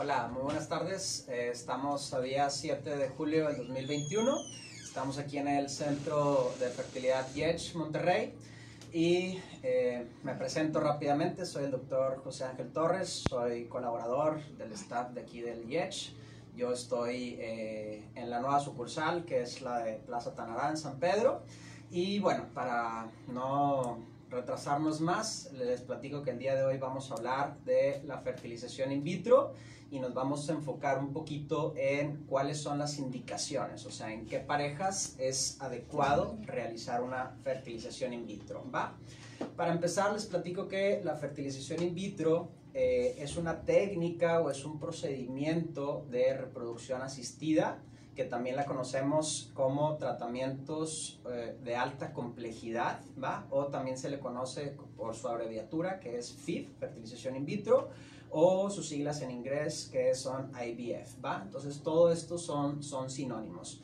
Hola, muy buenas tardes. Eh, estamos a día 7 de julio del 2021. Estamos aquí en el Centro de Fertilidad YECH Monterrey. Y eh, me presento rápidamente, soy el doctor José Ángel Torres, soy colaborador del staff de aquí del YECH. Yo estoy eh, en la nueva sucursal, que es la de Plaza Tanarán, San Pedro. Y bueno, para no retrasarnos más, les platico que el día de hoy vamos a hablar de la fertilización in vitro y nos vamos a enfocar un poquito en cuáles son las indicaciones, o sea, en qué parejas es adecuado realizar una fertilización in vitro, ¿va? Para empezar, les platico que la fertilización in vitro eh, es una técnica o es un procedimiento de reproducción asistida que también la conocemos como tratamientos eh, de alta complejidad, ¿va? O también se le conoce por su abreviatura, que es FIV, fertilización in vitro, o sus siglas en inglés, que son IVF, ¿va? Entonces, todo esto son, son sinónimos.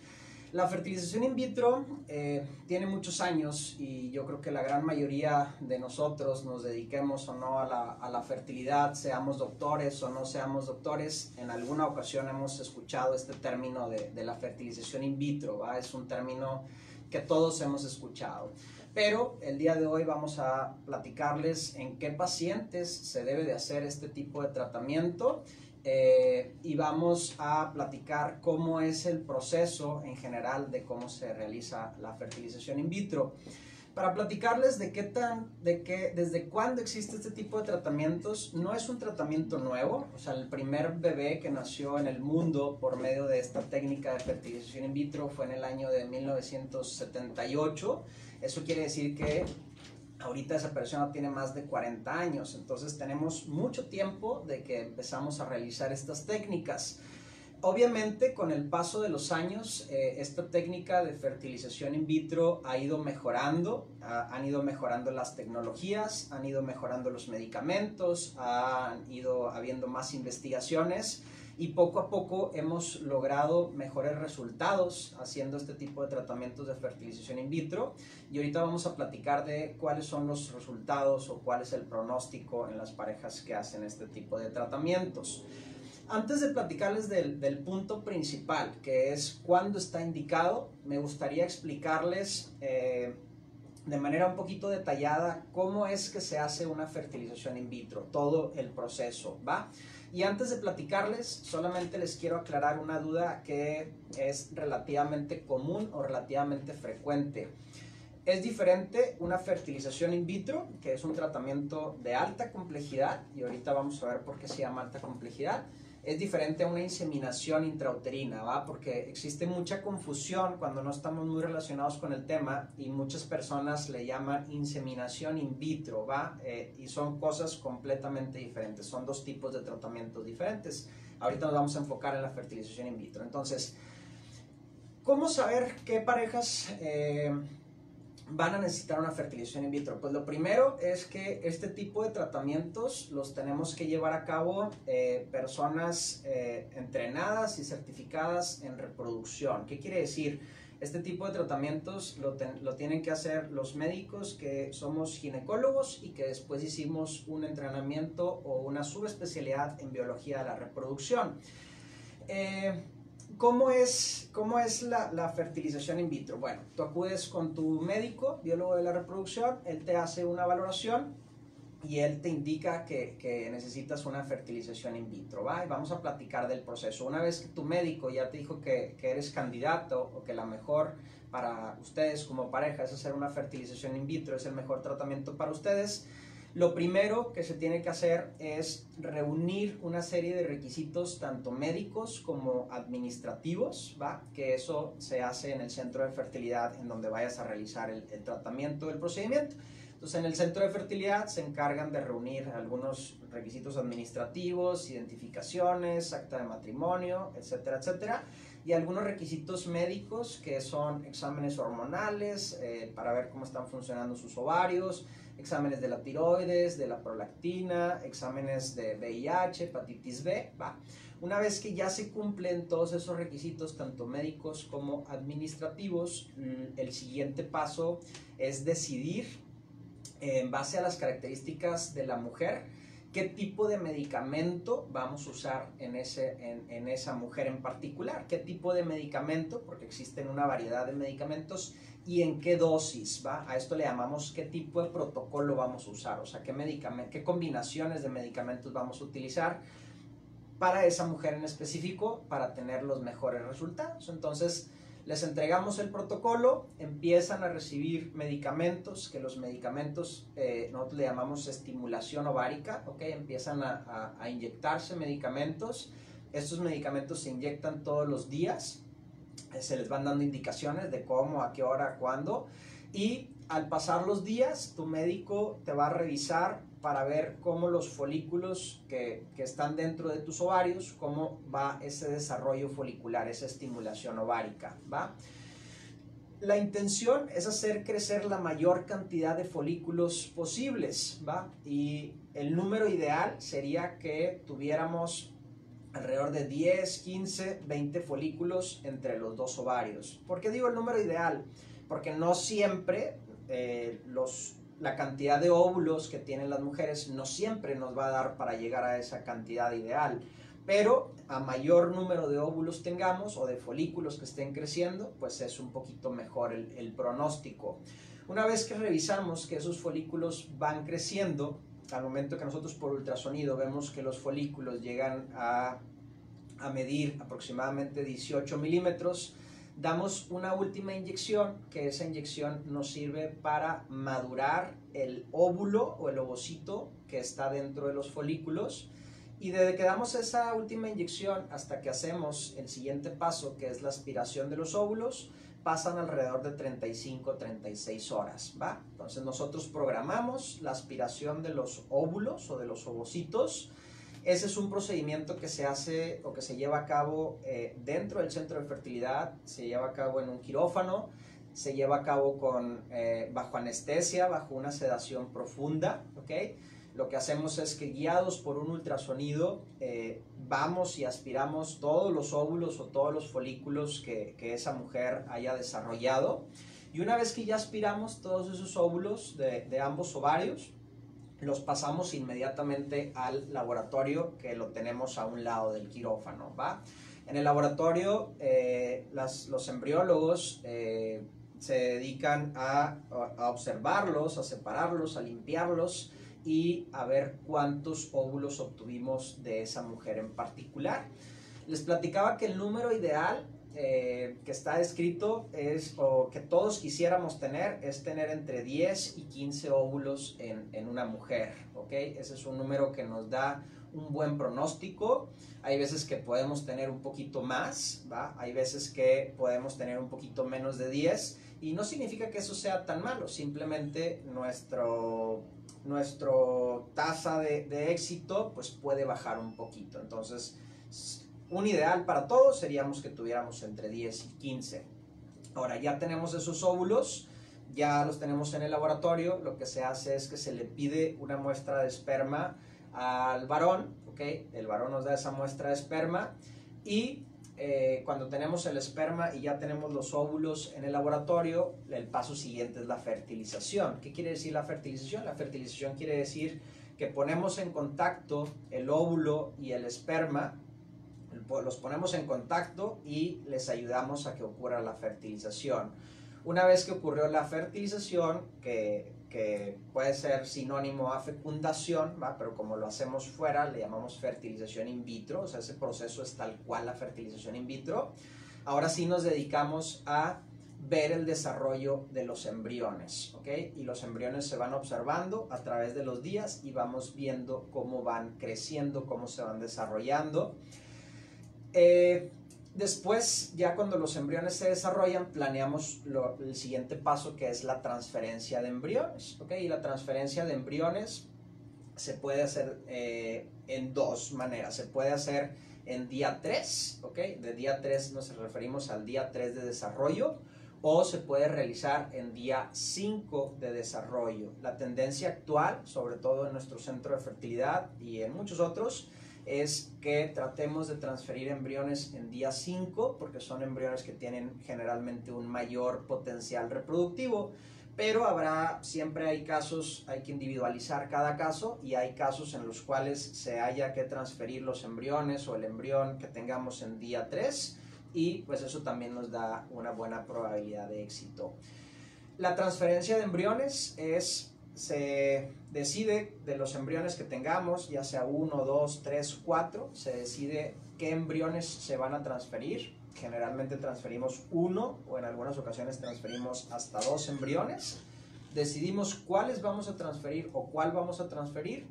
La fertilización in vitro eh, tiene muchos años y yo creo que la gran mayoría de nosotros nos dediquemos o no a la, a la, fertilidad, seamos doctores o no seamos doctores, en alguna ocasión hemos escuchado este término de, de la fertilización in vitro, ¿va? es un término que todos hemos escuchado. Pero el día de hoy vamos a platicarles en qué pacientes se debe de hacer este tipo de tratamiento eh, y vamos a platicar cómo es el proceso en general de cómo se realiza la fertilización in vitro. Para platicarles de qué tan, de qué, desde cuándo existe este tipo de tratamientos, no es un tratamiento nuevo, o sea, el primer bebé que nació en el mundo por medio de esta técnica de fertilización in vitro fue en el año de 1978. Eso quiere decir que ahorita esa persona tiene más de 40 años, entonces tenemos mucho tiempo de que empezamos a realizar estas técnicas. Obviamente con el paso de los años eh, esta técnica de fertilización in vitro ha ido mejorando, han ido mejorando las tecnologías, han ido mejorando los medicamentos, han ido habiendo más investigaciones y poco a poco hemos logrado mejores resultados haciendo este tipo de tratamientos de fertilización in vitro y ahorita vamos a platicar de cuáles son los resultados o cuál es el pronóstico en las parejas que hacen este tipo de tratamientos. Antes de platicarles del, punto principal, que es cuándo está indicado, me gustaría explicarles eh, de manera un poquito detallada cómo es que se hace una fertilización in vitro, todo el proceso, ¿va? Y antes de platicarles, solamente les quiero aclarar una duda que es relativamente común o relativamente frecuente. Es diferente una fertilización in vitro, que es un tratamiento de alta complejidad, y ahorita vamos a ver por qué se llama alta complejidad, es diferente a una inseminación intrauterina, ¿va? Porque existe mucha confusión cuando no estamos muy relacionados con el tema y muchas personas le llaman inseminación in vitro, ¿va? Eh, y son cosas completamente diferentes, son dos tipos de tratamientos diferentes. Ahorita nos vamos a enfocar en la fertilización in vitro. Entonces, ¿cómo saber qué parejas... Eh, van a necesitar una fertilización in vitro? Pues lo primero es que este tipo de tratamientos los tenemos que llevar a cabo eh, personas eh, entrenadas y certificadas en reproducción. ¿Qué quiere decir? Este tipo de tratamientos lo, lo, tienen que hacer los médicos que somos ginecólogos y que después hicimos un entrenamiento o una subespecialidad en biología de la reproducción. Eh, ¿Cómo es, cómo es la, la, fertilización in vitro? Bueno, tú acudes con tu médico, biólogo de la reproducción, él te hace una valoración y él te indica que, que, necesitas una fertilización in vitro, ¿va? Y vamos a platicar del proceso. Una vez que tu médico ya te dijo que, que eres candidato o que la mejor para ustedes como pareja es hacer una fertilización in vitro, es el mejor tratamiento para ustedes, lo primero que se tiene que hacer es reunir una serie de requisitos tanto médicos como administrativos, ¿va? que eso se hace en el centro de fertilidad en donde vayas a realizar el, el tratamiento del procedimiento. Entonces, en el centro de fertilidad se encargan de reunir algunos requisitos administrativos, identificaciones, acta de matrimonio, etcétera, etcétera, y algunos requisitos médicos que son exámenes hormonales eh, para ver cómo están funcionando sus ovarios, exámenes de la tiroides, de la prolactina, exámenes de VIH, hepatitis B, va. Una vez que ya se cumplen todos esos requisitos, tanto médicos como administrativos, el siguiente paso es decidir en base a las características de la mujer qué tipo de medicamento vamos a usar en, ese, en, esa mujer en particular, qué tipo de medicamento, porque existen una variedad de medicamentos, y en qué dosis, ¿va? A esto le llamamos qué tipo de protocolo vamos a usar, o sea, qué, qué combinaciones de medicamentos vamos a utilizar para esa mujer en específico para tener los mejores resultados. Entonces, les entregamos el protocolo, empiezan a recibir medicamentos, que los medicamentos eh, nosotros le llamamos estimulación ovárica, ¿ok? Empiezan a, a, inyectarse medicamentos. Estos medicamentos se inyectan todos los días, se les van dando indicaciones de cómo, a qué hora, cuándo. Y al pasar los días, tu médico te va a revisar para ver cómo los folículos que, que, están dentro de tus ovarios, cómo va ese desarrollo folicular, esa estimulación ovárica, ¿va? La intención es hacer crecer la mayor cantidad de folículos posibles, ¿va? Y el número ideal sería que tuviéramos alrededor de 10, 15, 20 folículos entre los dos ovarios. ¿Por qué digo el número ideal? Porque no siempre eh, los la cantidad de óvulos que tienen las mujeres no siempre nos va a dar para llegar a esa cantidad ideal, pero a mayor número de óvulos tengamos o de folículos que estén creciendo, pues es un poquito mejor el, pronóstico. Una vez que revisamos que esos folículos van creciendo, al momento que nosotros por ultrasonido vemos que los folículos llegan a, a medir aproximadamente 18 milímetros, damos una última inyección, que esa inyección nos sirve para madurar el óvulo o el ovocito que está dentro de los folículos. Y desde que damos esa última inyección hasta que hacemos el siguiente paso, que es la aspiración de los óvulos, pasan alrededor de 35-36 horas, ¿va? Entonces nosotros programamos la aspiración de los óvulos o de los ovocitos ese es un procedimiento que se hace o que se lleva a cabo eh, dentro del centro de fertilidad, se lleva a cabo en un quirófano, se lleva a cabo con, eh, bajo anestesia, bajo una sedación profunda, ¿ok? Lo que hacemos es que guiados por un ultrasonido eh, vamos y aspiramos todos los óvulos o todos los folículos que, que, esa mujer haya desarrollado. Y una vez que ya aspiramos todos esos óvulos de, de ambos ovarios, los pasamos inmediatamente al laboratorio que lo tenemos a un lado del quirófano, ¿va? En el laboratorio eh, los embriólogos eh, se dedican a, a, observarlos, a separarlos, a limpiarlos y a ver cuántos óvulos obtuvimos de esa mujer en particular. Les platicaba que el número ideal eh, que está escrito es, o que todos quisiéramos tener, es tener entre 10 y 15 óvulos en, en, una mujer, ¿ok? Ese es un número que nos da un buen pronóstico. Hay veces que podemos tener un poquito más, ¿va? Hay veces que podemos tener un poquito menos de 10 y no significa que eso sea tan malo, simplemente nuestro, nuestro tasa de, éxito pues puede bajar un poquito. Entonces, un ideal para todos seríamos que tuviéramos entre 10 y 15. Ahora ya tenemos esos óvulos, ya los tenemos en el laboratorio, lo que se hace es que se le pide una muestra de esperma al varón, ¿ok? El varón nos da esa muestra de esperma y eh, cuando tenemos el esperma y ya tenemos los óvulos en el laboratorio, el paso siguiente es la fertilización. ¿Qué quiere decir la fertilización? La fertilización quiere decir que ponemos en contacto el óvulo y el esperma los ponemos en contacto y les ayudamos a que ocurra la fertilización. Una vez que ocurrió la fertilización, que, que puede ser sinónimo a fecundación, ¿va? pero como lo hacemos fuera, le llamamos fertilización in vitro, o sea, ese proceso es tal cual la fertilización in vitro. Ahora sí nos dedicamos a ver el desarrollo de los embriones, ¿ok? Y los embriones se van observando a través de los días y vamos viendo cómo van creciendo, cómo se van desarrollando. Eh, después, ya cuando los embriones se desarrollan, planeamos el siguiente paso que es la transferencia de embriones. ¿okay? Y la transferencia de embriones se puede hacer eh, en dos maneras. Se puede hacer en día 3, ¿ok? De día 3 nos referimos al día 3 de desarrollo o se puede realizar en día 5 de desarrollo. La tendencia actual, sobre todo en nuestro centro de fertilidad y en muchos otros, es que tratemos de transferir embriones en día 5, porque son embriones que tienen generalmente un mayor potencial reproductivo, pero habrá, siempre hay casos, hay que individualizar cada caso y hay casos en los cuales se haya que transferir los embriones o el embrión que tengamos en día 3 y pues eso también nos da una buena probabilidad de éxito. La transferencia de embriones es, se decide de los embriones que tengamos, ya sea 1, 2, 3, 4, se decide qué embriones se van a transferir generalmente transferimos uno o en algunas ocasiones transferimos hasta dos embriones. Decidimos cuáles vamos a transferir o cuál vamos a transferir.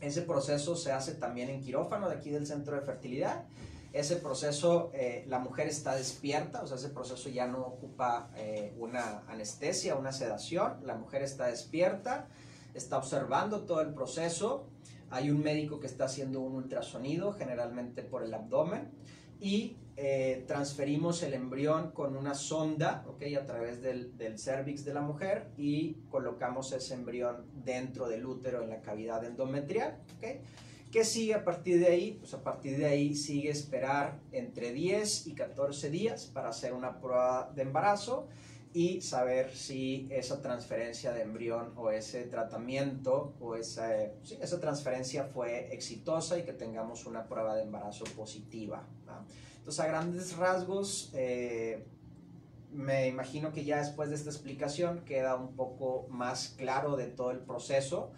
Ese proceso se hace también en quirófano de aquí del centro de fertilidad. Ese proceso, eh, la mujer está despierta, o sea, ese proceso ya no ocupa eh, una anestesia, una sedación. La mujer está despierta, está observando todo el proceso. Hay un médico que está haciendo un ultrasonido, generalmente por el abdomen y eh, transferimos el embrión con una sonda ¿okay? a través del, del cervix de la mujer y colocamos ese embrión dentro del útero en la cavidad endometrial. ¿okay? ¿Qué sigue a partir de ahí? Pues a partir de ahí sigue esperar entre 10 y 14 días para hacer una prueba de embarazo y saber si esa transferencia de embrión o ese tratamiento o esa, esa transferencia fue exitosa y que tengamos una prueba de embarazo positiva. Entonces, a grandes rasgos, eh, me imagino que ya después de esta explicación queda un poco más claro de todo el proceso.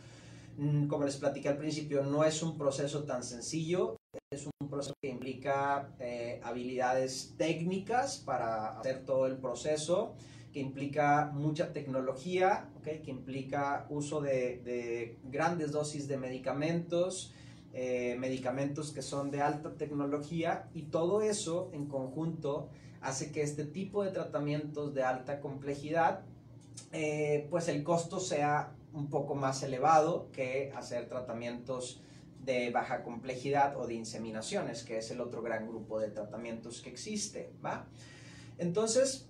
Mm, como les platiqué al principio, no es un proceso tan sencillo, es un proceso que implica eh, habilidades técnicas para hacer todo el proceso que implica mucha tecnología, ¿okay? que implica uso de, de grandes dosis de medicamentos, eh, medicamentos que son de alta tecnología y todo eso en conjunto hace que este tipo de tratamientos de alta complejidad, eh, pues el costo sea un poco más elevado que hacer tratamientos de baja complejidad o de inseminaciones, que es el otro gran grupo de tratamientos que existe, ¿va? Entonces,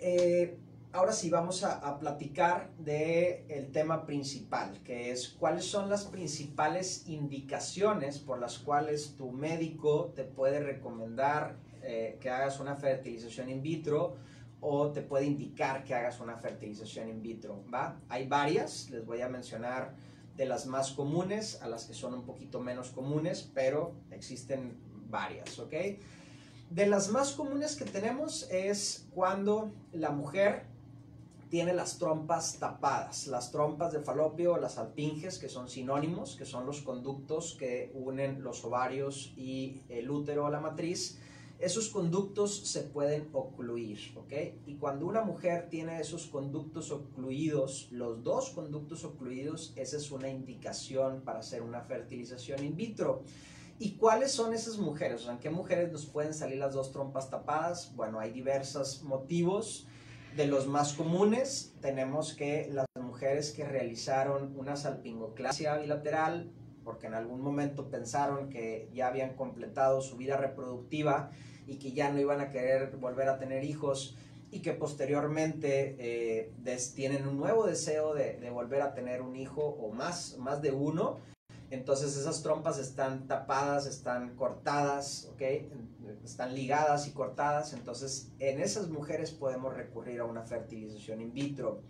eh, ahora sí vamos a, platicar del el tema principal, que es cuáles son las principales indicaciones por las cuales tu médico te puede recomendar eh, que hagas una fertilización in vitro o te puede indicar que hagas una fertilización in vitro, ¿va? Hay varias, les voy a mencionar de las más comunes a las que son un poquito menos comunes, pero existen varias, ¿ok? De las más comunes que tenemos es cuando la mujer tiene las trompas tapadas, las trompas de falopio o las alpinges, que son sinónimos, que son los conductos que unen los ovarios y el útero a la matriz. Esos conductos se pueden ocluir, ¿ok? Y cuando una mujer tiene esos conductos ocluidos, los dos conductos ocluidos, esa es una indicación para hacer una fertilización in vitro. ¿Y cuáles son esas mujeres? O sea, ¿en qué mujeres nos pueden salir las dos trompas tapadas? Bueno, hay diversos motivos. De los más comunes, tenemos que las mujeres que realizaron una salpingoclasia bilateral, porque en algún momento pensaron que ya habían completado su vida reproductiva y que ya no iban a querer volver a tener hijos y que posteriormente eh, tienen un nuevo deseo de, de, volver a tener un hijo o más, más de uno entonces esas trompas están tapadas, están cortadas, ¿ok? Están ligadas y cortadas. Entonces en esas mujeres podemos recurrir a una fertilización in vitro.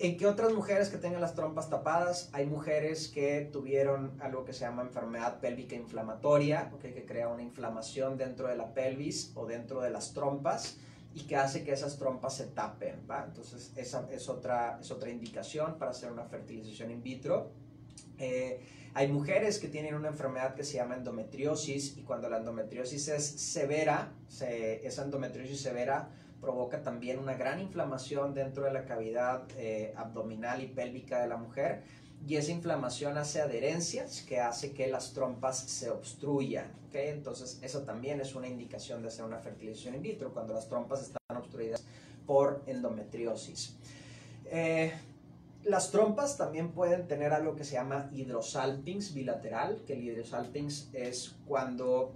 ¿En qué otras mujeres que tengan las trompas tapadas? Hay mujeres que tuvieron algo que se llama enfermedad pélvica inflamatoria, ¿ok? que crea una inflamación dentro de la pelvis o dentro de las trompas y que hace que esas trompas se tapen. ¿va? Entonces esa es otra, es otra indicación para hacer una fertilización in vitro. Eh, hay mujeres que tienen una enfermedad que se llama endometriosis y cuando la endometriosis es severa, esa endometriosis severa provoca también una gran inflamación dentro de la cavidad eh, abdominal y pélvica de la mujer y esa inflamación hace adherencias que hace que las trompas se obstruyan. ¿okay? Entonces, eso también es una indicación de hacer una fertilización in vitro cuando las trompas están obstruidas por endometriosis. Eh, las trompas también pueden tener algo que se llama hidrosalpings bilateral, que el hidrosalpings es cuando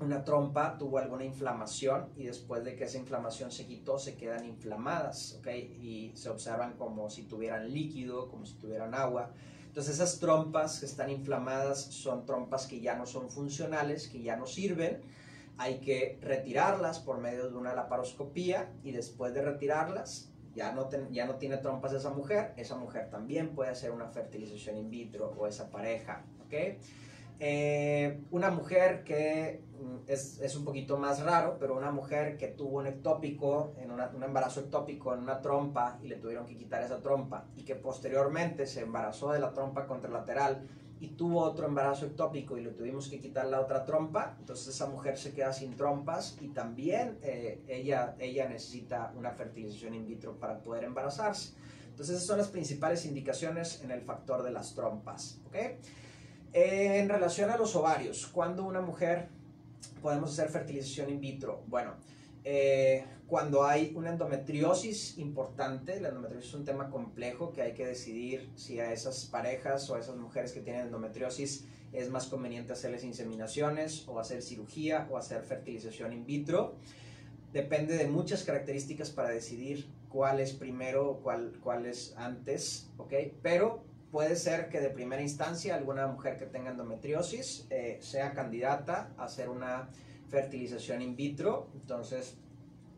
una trompa tuvo alguna inflamación y después de que esa inflamación se quitó se quedan inflamadas, ¿ok? Y se observan como si tuvieran líquido, como si tuvieran agua. Entonces esas trompas que están inflamadas son trompas que ya no son funcionales, que ya no sirven. Hay que retirarlas por medio de una laparoscopía y después de retirarlas ya no, ya no tiene trompas esa mujer, esa mujer también puede hacer una fertilización in vitro o esa pareja, ¿ok? Eh, una mujer que mm, es, es, un poquito más raro, pero una mujer que tuvo un ectópico, en un embarazo ectópico en una trompa y le tuvieron que quitar esa trompa y que posteriormente se embarazó de la trompa contralateral y tuvo otro embarazo ectópico y le tuvimos que quitar la otra trompa, entonces esa mujer se queda sin trompas y también eh, ella, ella necesita una fertilización in vitro para poder embarazarse. Entonces esas son las principales indicaciones en el factor de las trompas. ¿okay? En relación a los ovarios, ¿cuándo una mujer podemos hacer fertilización in vitro? Bueno, eh, cuando hay una endometriosis importante, la endometriosis es un tema complejo que hay que decidir si a esas parejas o a esas mujeres que tienen endometriosis es más conveniente hacerles inseminaciones o hacer cirugía o hacer fertilización in vitro. Depende de muchas características para decidir cuál es primero cuál, cuál es antes, ¿ok? Pero puede ser que de primera instancia alguna mujer que tenga endometriosis eh, sea candidata a hacer una fertilización in vitro. Entonces,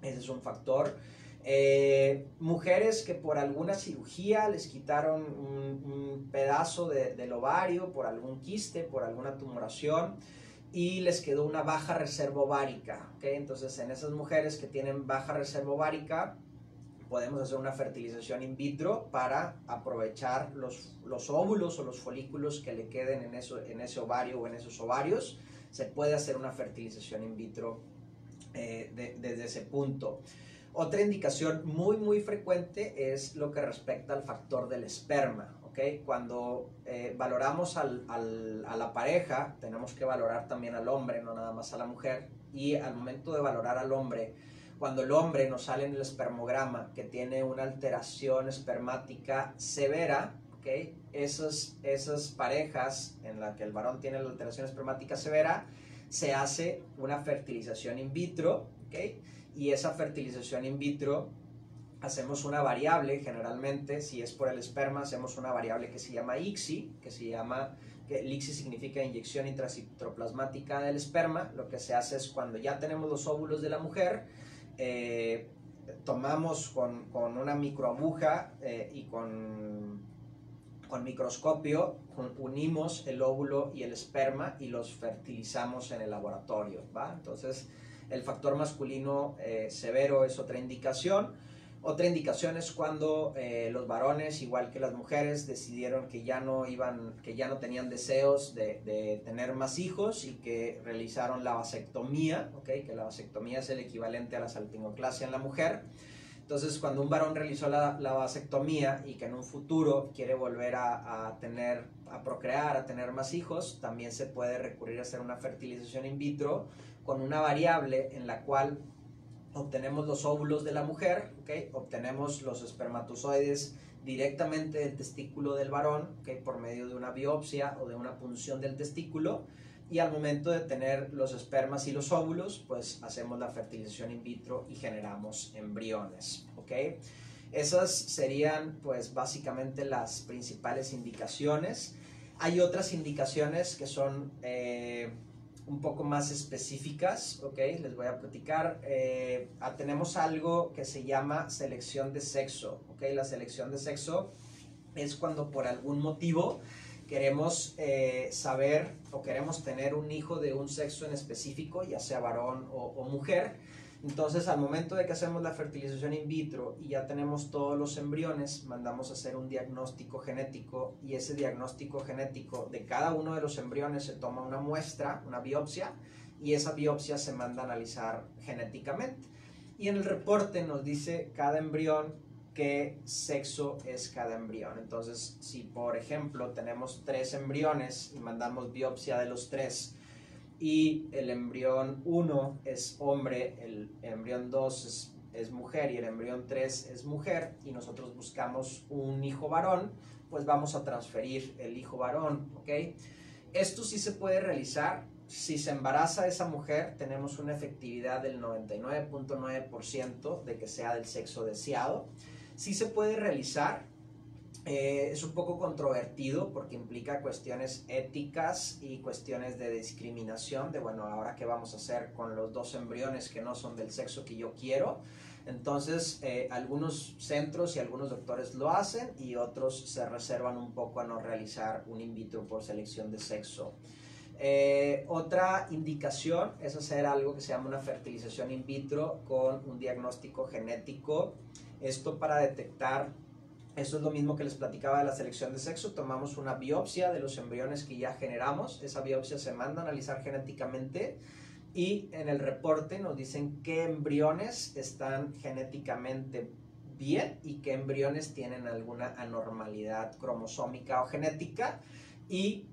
ese es un factor. Eh, mujeres que por alguna cirugía les quitaron un, pedazo del ovario, por algún quiste, por alguna tumoración y les quedó una baja reserva ovárica. ¿okay? Entonces, en esas mujeres que tienen baja reserva ovárica, podemos hacer una fertilización in vitro para aprovechar los, los óvulos o los folículos que le queden en, eso, en ese ovario o en esos ovarios. Se puede hacer una fertilización in vitro eh, desde ese punto. Otra indicación muy muy frecuente es lo que respecta al factor del esperma. ¿okay? Cuando eh, valoramos al, al, a la pareja, tenemos que valorar también al hombre, no nada más a la mujer. Y al momento de valorar al hombre, cuando el hombre nos sale en el espermograma que tiene una alteración espermática severa, ¿okay? esas, esas parejas en las que el varón tiene la alteración espermática severa, se hace una fertilización in vitro, ¿ok? Y esa fertilización in vitro hacemos una variable, generalmente, si es por el esperma, hacemos una variable que se llama ICSI, que se llama, que el ICSI significa inyección intracitoplasmática del esperma. Lo que se hace es cuando ya tenemos los óvulos de la mujer, eh, tomamos con, con, una microaguja eh, y con con microscopio unimos el óvulo y el esperma y los fertilizamos en el laboratorio, ¿va? Entonces, el factor masculino eh, severo es otra indicación. Otra indicación es cuando eh, los varones, igual que las mujeres, decidieron que ya no iban, que ya no tenían deseos de, de tener más hijos y que realizaron la vasectomía, ¿okay? que la vasectomía es el equivalente a la salpingoclasia en la mujer. Entonces, cuando un varón realizó la, vasectomía y que en un futuro quiere volver a, tener, a procrear, a tener más hijos, también se puede recurrir a hacer una fertilización in vitro con una variable en la cual obtenemos los óvulos de la mujer, ¿okay? obtenemos los espermatozoides directamente del testículo del varón, ¿okay? por medio de una biopsia o de una punción del testículo, y al momento de tener los espermas y los óvulos, pues hacemos la fertilización in vitro y generamos embriones, ¿ok? Esas serían pues básicamente las principales indicaciones. Hay otras indicaciones que son eh, un poco más específicas, ¿ok? Les voy a platicar. Eh, tenemos algo que se llama selección de sexo, ¿ok? La selección de sexo es cuando por algún motivo queremos eh, saber o queremos tener un hijo de un sexo en específico, ya sea varón o, mujer. Entonces, al momento de que hacemos la fertilización in vitro y ya tenemos todos los embriones, mandamos a hacer un diagnóstico genético y ese diagnóstico genético de cada uno de los embriones se toma una muestra, una biopsia, y esa biopsia se manda a analizar genéticamente. Y en el reporte nos dice cada embrión qué sexo es cada embrión. Entonces, si por ejemplo tenemos tres embriones y mandamos biopsia de los tres y el embrión 1 es hombre, el embrión 2 es, mujer y el embrión 3 es mujer y nosotros buscamos un hijo varón, pues vamos a transferir el hijo varón, ¿ok? Esto sí se puede realizar. Si se embaraza esa mujer, tenemos una efectividad del 99.9% de que sea del sexo deseado sí se puede realizar, Eh, es un poco controvertido porque implica cuestiones éticas y cuestiones de discriminación, de bueno, ahora qué vamos a hacer con los dos embriones que no son del sexo que yo quiero. Entonces, eh, algunos centros y algunos doctores lo hacen y otros se reservan un poco a no realizar un in vitro por selección de sexo. Eh, otra indicación es hacer algo que se llama una fertilización in vitro con un diagnóstico genético. Esto para detectar eso es lo mismo que les platicaba de la selección de sexo. Tomamos una biopsia de los embriones que ya generamos. Esa biopsia se manda a analizar genéticamente y en el reporte nos dicen qué embriones están genéticamente bien y qué embriones tienen alguna anormalidad cromosómica o genética y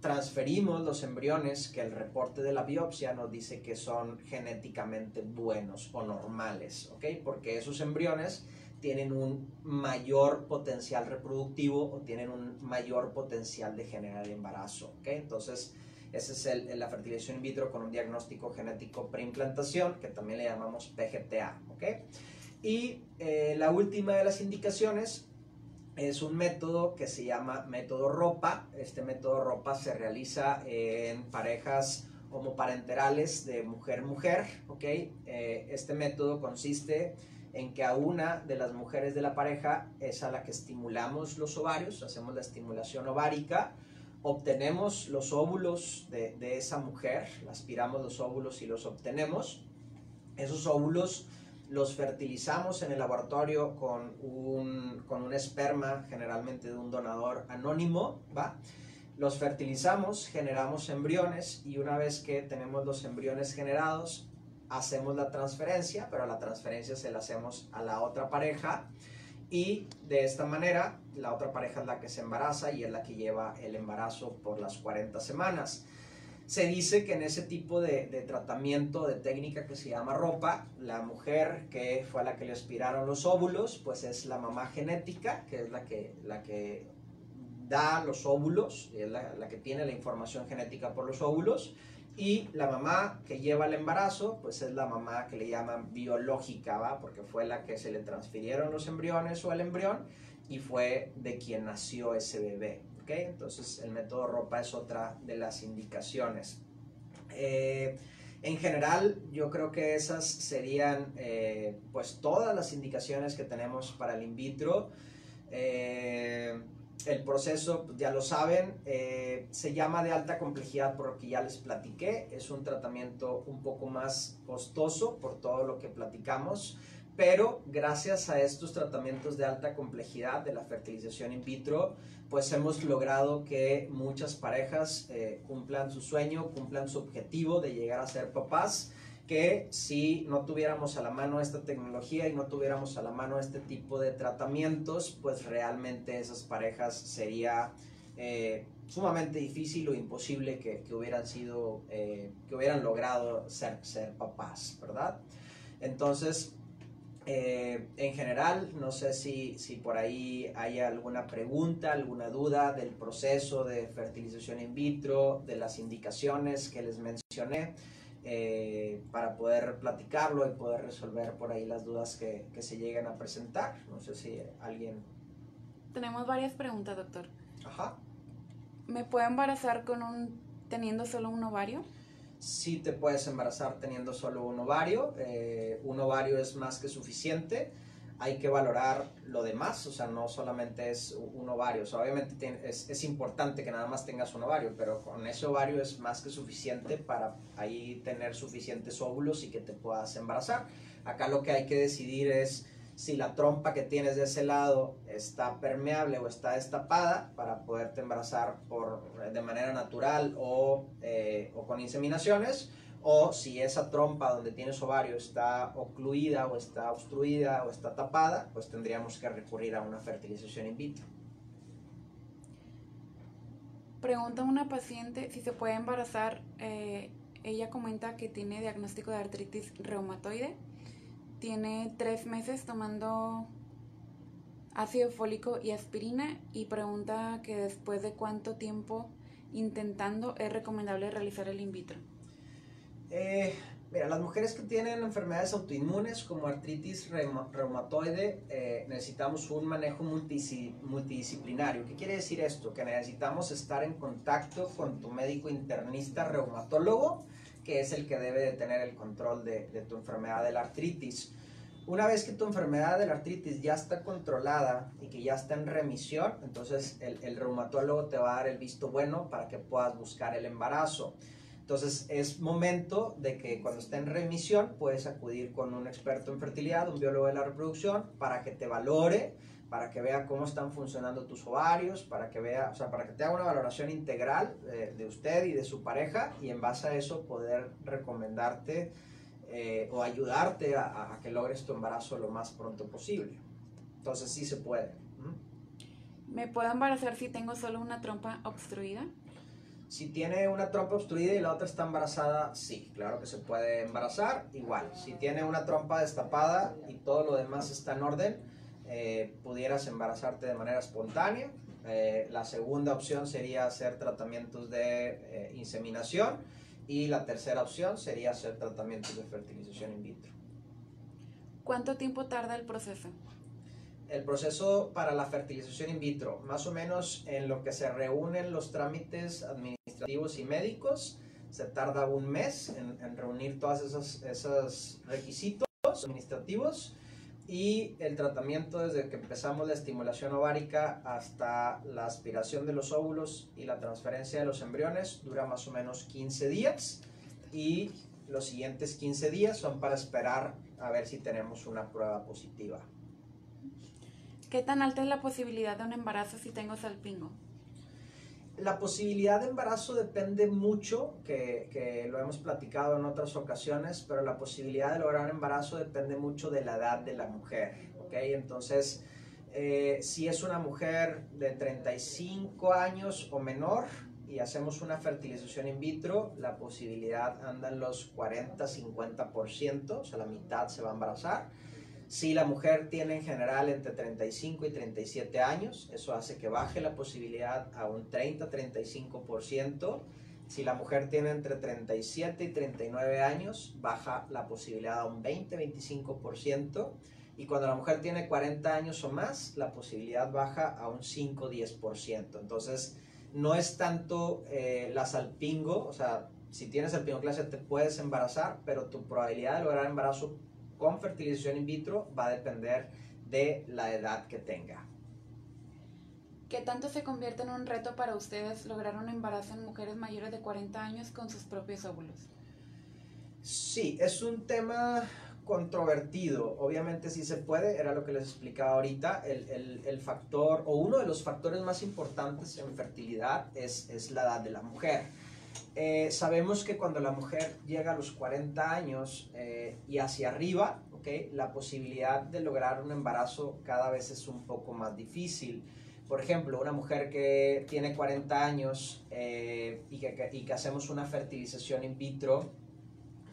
transferimos los embriones que el reporte de la biopsia nos dice que son genéticamente buenos o normales, ¿ok? Porque esos embriones tienen un mayor potencial reproductivo o tienen un mayor potencial de generar embarazo. ¿ok? Entonces, esa es el, la fertilización in vitro con un diagnóstico genético preimplantación, que también le llamamos PGTA. ¿ok? Y eh, la última de las indicaciones es un método que se llama método ROPA. Este método ROPA se realiza en parejas homoparenterales de mujer-mujer. ¿ok? Eh, este método consiste en que a una de las mujeres de la pareja es a la que estimulamos los ovarios, hacemos la estimulación ovárica, obtenemos los óvulos de, esa mujer, aspiramos los óvulos y los obtenemos. Esos óvulos los fertilizamos en el laboratorio con un, con un esperma, generalmente de un donador anónimo, ¿va? Los fertilizamos, generamos embriones y una vez que tenemos los embriones generados, hacemos la transferencia, pero la transferencia se la hacemos a la otra pareja y de esta manera la otra pareja es la que se embaraza y es la que lleva el embarazo por las 40 semanas. Se dice que en ese tipo de, tratamiento, de técnica que se llama ropa, la mujer que fue a la que le aspiraron los óvulos, pues es la mamá genética, que es la que, la que da los óvulos, es la, la que tiene la información genética por los óvulos, y la mamá que lleva el embarazo, pues es la mamá que le llaman biológica, ¿va? Porque fue la que se le transfirieron los embriones o el embrión y fue de quien nació ese bebé, ¿ok? Entonces el método ropa es otra de las indicaciones. Eh, en general, yo creo que esas serían eh, pues todas las indicaciones que tenemos para el in vitro. Eh, el proceso, pues, ya lo saben, eh, se llama de alta complejidad por lo que ya les platiqué. Es un tratamiento un poco más costoso por todo lo que platicamos, pero gracias a estos tratamientos de alta complejidad de la fertilización in vitro, pues hemos logrado que muchas parejas eh, cumplan su sueño, cumplan su objetivo de llegar a ser papás que si no tuviéramos a la mano esta tecnología y no tuviéramos a la mano este tipo de tratamientos, pues realmente esas parejas sería eh, sumamente difícil o imposible que, hubieran sido, eh, que hubieran logrado ser, ser papás, ¿verdad? Entonces, eh, en general, no sé si, si por ahí hay alguna pregunta, alguna duda del proceso de fertilización in vitro, de las indicaciones que les mencioné. Eh, para poder platicarlo y poder resolver por ahí las dudas que, que, se lleguen a presentar. No sé si alguien... Tenemos varias preguntas, doctor. Ajá. ¿Me puedo embarazar con un, teniendo solo un ovario? Sí te puedes embarazar teniendo solo un ovario. Eh, un ovario es más que suficiente hay que valorar lo demás, o sea, no solamente es un ovario, o sea, obviamente es, es, importante que nada más tengas un ovario, pero con ese ovario es más que suficiente para ahí tener suficientes óvulos y que te puedas embarazar. Acá lo que hay que decidir es si la trompa que tienes de ese lado está permeable o está destapada para poderte embarazar por, de manera natural o, eh, o con inseminaciones o si esa trompa donde tienes ovario está ocluida o está obstruida o está tapada, pues tendríamos que recurrir a una fertilización in vitro. Pregunta una paciente si se puede embarazar. Eh, ella comenta que tiene diagnóstico de artritis reumatoide. Tiene tres meses tomando ácido fólico y aspirina y pregunta que después de cuánto tiempo intentando es recomendable realizar el in vitro. Eh, Mira, las mujeres que tienen enfermedades autoinmunes como artritis reumatoide, eh, necesitamos un manejo multidisciplinario. ¿Qué quiere decir esto? Que necesitamos estar en contacto con tu médico internista reumatólogo, que es el que debe de tener el control de, tu enfermedad de la artritis. Una vez que tu enfermedad de la artritis ya está controlada y que ya está en remisión, entonces el, el reumatólogo te va a dar el visto bueno para que puedas buscar el embarazo. Entonces es momento de que cuando esté en remisión puedes acudir con un experto en fertilidad, un biólogo de la reproducción, para que te valore, para que vea cómo están funcionando tus ovarios, para que vea, o sea, para que te haga una valoración integral eh, de usted y de su pareja y en base a eso poder recomendarte eh, o ayudarte a, a, que logres tu embarazo lo más pronto posible. Entonces sí se puede. ¿Me puedo embarazar si tengo solo una trompa obstruida? Si tiene una trompa obstruida y la otra está embarazada, sí, claro que se puede embarazar. Igual, si tiene una trompa destapada y todo lo demás está en orden, eh, pudieras embarazarte de manera espontánea. Eh, la segunda opción sería hacer tratamientos de eh, inseminación y la tercera opción sería hacer tratamientos de fertilización in vitro. ¿Cuánto tiempo tarda el proceso? El proceso para la fertilización in vitro, más o menos en lo que se reúnen los trámites administrativos y médicos, se tarda un mes en, reunir todos esos, esos requisitos administrativos y el tratamiento desde que empezamos la estimulación ovárica hasta la aspiración de los óvulos y la transferencia de los embriones dura más o menos 15 días y los siguientes 15 días son para esperar a ver si tenemos una prueba positiva. ¿Qué tan alta es la posibilidad de un embarazo si tengo salpingo? La posibilidad de embarazo depende mucho, que, lo hemos platicado en otras ocasiones, pero la posibilidad de lograr un embarazo depende mucho de la edad de la mujer, ¿ok? Entonces, eh, si es una mujer de 35 años o menor y hacemos una fertilización in vitro, la posibilidad anda en los 40-50%, o sea, la mitad se va a embarazar si la mujer tiene en general entre 35 y 37 años, eso hace que baje la posibilidad a un 30-35%. Si la mujer tiene entre 37 y 39 años, baja la posibilidad a un 20-25%. Y cuando la mujer tiene 40 años o más, la posibilidad baja a un 5-10%. Entonces, no es tanto eh, la salpingo, o sea, si tienes clase te puedes embarazar, pero tu probabilidad de lograr embarazo con fertilización in vitro va a depender de la edad que tenga. ¿Qué tanto se convierte en un reto para ustedes lograr un embarazo en mujeres mayores de 40 años con sus propios óvulos? Sí, es un tema controvertido. Obviamente sí se puede, era lo que les explicaba ahorita. El, factor o uno de los factores más importantes en fertilidad es, es la edad de la mujer. Eh, sabemos que cuando la mujer llega a los 40 años eh, y hacia arriba, okay, la posibilidad de lograr un embarazo cada vez es un poco más difícil. Por ejemplo, una mujer que tiene 40 años eh, y, que, y que hacemos una fertilización in vitro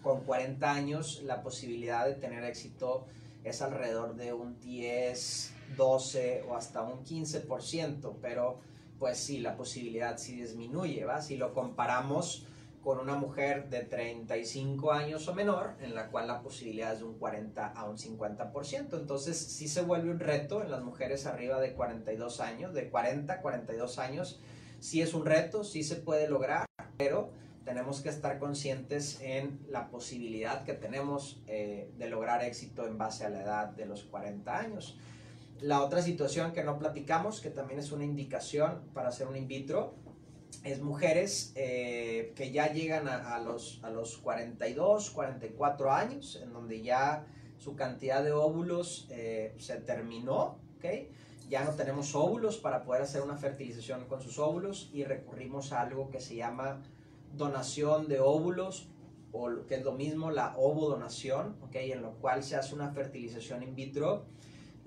con 40 años, la posibilidad de tener éxito es alrededor de un 10, 12 o hasta un 15%, pero pues sí, la posibilidad sí disminuye, ¿va? Si lo comparamos con una mujer de 35 años o menor, en la cual la posibilidad es de un 40 a un 50%. Entonces sí se vuelve un reto en las mujeres arriba de 42 años, de 40 a 42 años. Sí es un reto, sí se puede lograr, pero tenemos que estar conscientes en la posibilidad que tenemos eh, de lograr éxito en base a la edad de los 40 años. La otra situación que no platicamos, que también es una indicación para hacer un in vitro, es mujeres eh, que ya llegan a, los, a los 42, 44 años, en donde ya su cantidad de óvulos eh, se terminó, ¿ok? Ya no tenemos óvulos para poder hacer una fertilización con sus óvulos y recurrimos a algo que se llama donación de óvulos o que es lo mismo la ovodonación, ¿ok? En lo cual se hace una fertilización in vitro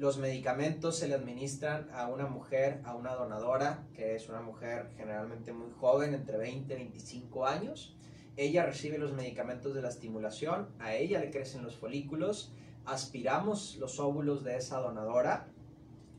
los medicamentos se le administran a una mujer, a una donadora, que es una mujer generalmente muy joven, entre 20 y 25 años. Ella recibe los medicamentos de la estimulación, a ella le crecen los folículos, aspiramos los óvulos de esa donadora,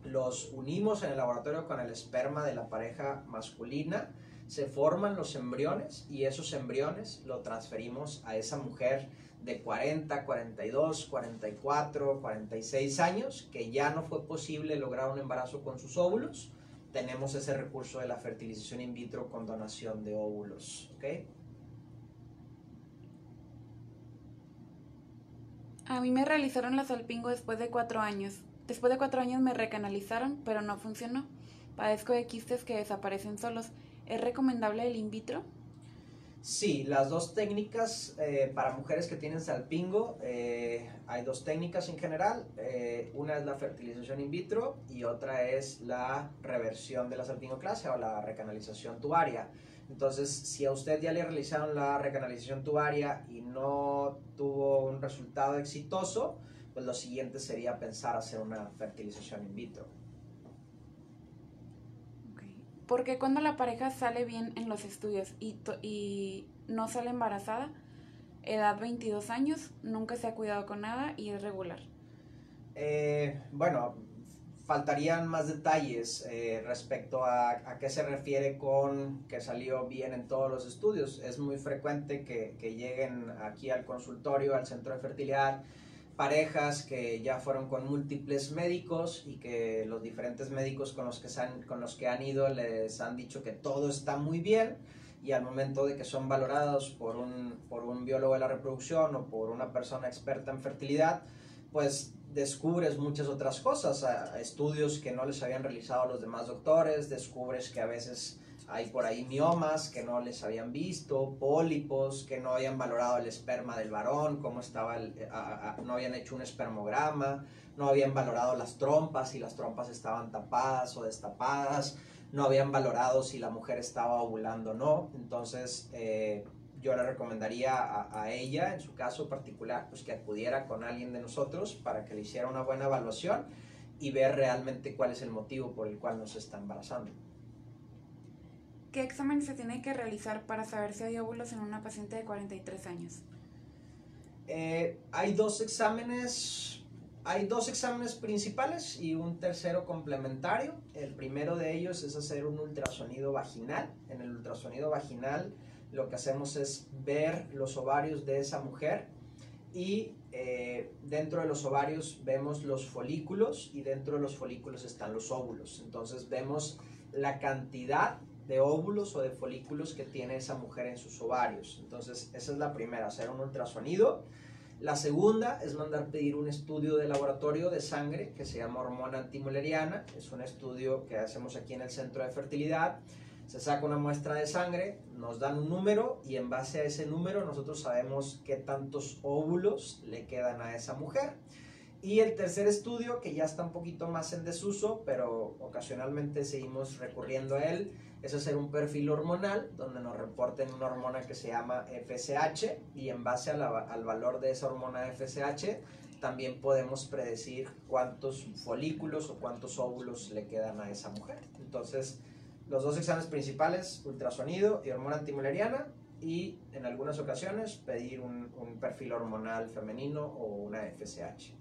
los unimos en el laboratorio con el esperma de la pareja masculina, se forman los embriones y esos embriones lo transferimos a esa mujer de 40, 42, 44, 46 años que ya no fue posible lograr un embarazo con sus óvulos. Tenemos ese recurso de la fertilización in vitro con donación de óvulos. ¿okay? A mí me realizaron la salpingo después de cuatro años. Después de cuatro años me recanalizaron, pero no funcionó. Padezco de quistes que desaparecen solos. ¿Es recomendable el in vitro? Sí, las dos técnicas eh, para mujeres que tienen salpingo, eh, hay dos técnicas en general. Eh, una es la fertilización in vitro y otra es la reversión de la salpingoclasia o la recanalización tubaria. Entonces, si a usted ya le realizaron la recanalización tubaria y no tuvo un resultado exitoso, pues lo siguiente sería pensar hacer una fertilización in vitro. Porque cuando la pareja sale bien en los estudios y, y no sale embarazada, edad 22 años, nunca se ha cuidado con nada y es regular? Eh, bueno, faltarían más detalles eh, respecto a, a, qué se refiere con que salió bien en todos los estudios. Es muy frecuente que, que lleguen aquí al consultorio, al centro de fertilidad, parejas que ya fueron con múltiples médicos y que los diferentes médicos con los que, han, con los que han ido les han dicho que todo está muy bien y al momento de que son valorados por un, por un biólogo de la reproducción o por una persona experta en fertilidad, pues descubres muchas otras cosas, estudios que no les habían realizado los demás doctores, descubres que a veces hay por ahí miomas que no les habían visto, pólipos que no habían valorado el esperma del varón, cómo estaba el, no habían hecho un espermograma, no habían valorado las trompas, si las trompas estaban tapadas o destapadas, no habían valorado si la mujer estaba ovulando o no. Entonces, eh, yo le recomendaría a, a, ella, en su caso particular, pues que acudiera con alguien de nosotros para que le hiciera una buena evaluación y ver realmente cuál es el motivo por el cual nos está embarazando. ¿Qué examen se tiene que realizar para saber si hay óvulos en una paciente de 43 años? Eh, hay dos exámenes, hay dos exámenes principales y un tercero complementario. El primero de ellos es hacer un ultrasonido vaginal. En el ultrasonido vaginal lo que hacemos es ver los ovarios de esa mujer y eh, dentro de los ovarios vemos los folículos y dentro de los folículos están los óvulos. Entonces vemos la cantidad de óvulos o de folículos que tiene esa mujer en sus ovarios. Entonces, esa es la primera, hacer un ultrasonido. La segunda es mandar pedir un estudio de laboratorio de sangre que se llama hormona antimuleriana. Es un estudio que hacemos aquí en el centro de fertilidad. Se saca una muestra de sangre, nos dan un número y en base a ese número nosotros sabemos qué tantos óvulos le quedan a esa mujer. Y el tercer estudio, que ya está un poquito más en desuso, pero ocasionalmente seguimos recurriendo a él, es hacer un perfil hormonal donde nos reporten una hormona que se llama FSH y en base al valor de esa hormona FSH también podemos predecir cuántos folículos o cuántos óvulos le quedan a esa mujer. Entonces, los dos exámenes principales, ultrasonido y hormona antimuleriana, y en algunas ocasiones pedir un, un perfil hormonal femenino o una FSH.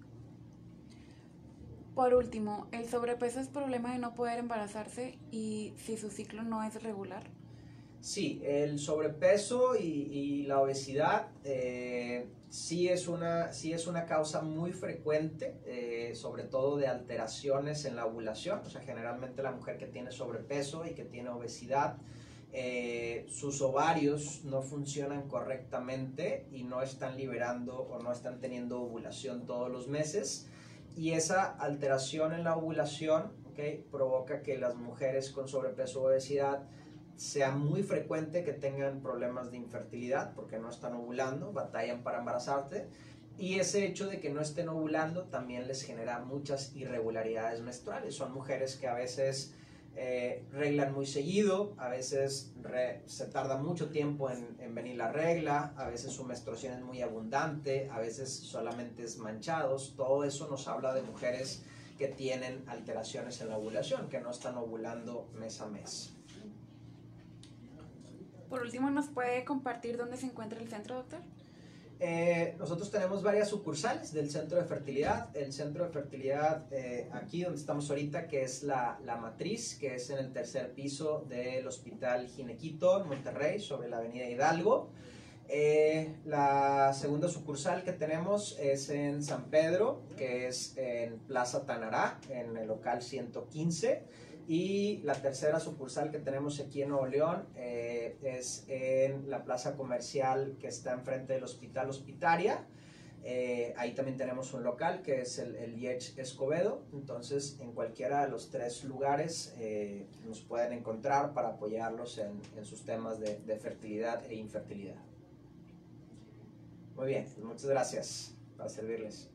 Por último, ¿el sobrepeso es problema de no poder embarazarse y si su ciclo no es regular? Sí, el sobrepeso y, la obesidad eh, sí, es una, sí es una causa muy frecuente, eh, sobre todo de alteraciones en la ovulación. O sea, generalmente la mujer que tiene sobrepeso y que tiene obesidad, eh, sus ovarios no funcionan correctamente y no están liberando o no están teniendo ovulación todos los meses y esa alteración en la ovulación okay, provoca que las mujeres con sobrepeso o obesidad sea muy frecuente que tengan problemas de infertilidad porque no están ovulando, batallan para embarazarte y ese hecho de que no estén ovulando también les genera muchas irregularidades menstruales. Son mujeres que a veces eh, reglan muy seguido, a veces se tarda mucho tiempo en, en, venir la regla, a veces su menstruación es muy abundante, a veces solamente es manchados, todo eso nos habla de mujeres que tienen alteraciones en la ovulación, que no están ovulando mes a mes. Por último, ¿nos puede compartir dónde se encuentra el centro, doctor? Eh, nosotros tenemos varias sucursales del centro de fertilidad. El centro de fertilidad eh, aquí donde estamos ahorita, que es la, matriz, que es en el tercer piso del Hospital Ginequito Monterrey, sobre la Avenida Hidalgo. Eh, la segunda sucursal que tenemos es en San Pedro, que es en Plaza Tanará, en el local 115. Y la tercera sucursal que tenemos aquí en Nuevo León eh, es en la plaza comercial que está enfrente del Hospital Hospitaria. Eh, ahí también tenemos un local que es el, el Escobedo. Entonces, en cualquiera de los tres lugares eh, nos pueden encontrar para apoyarlos en, en sus temas de, de, fertilidad e infertilidad. Muy bien, pues muchas gracias para servirles.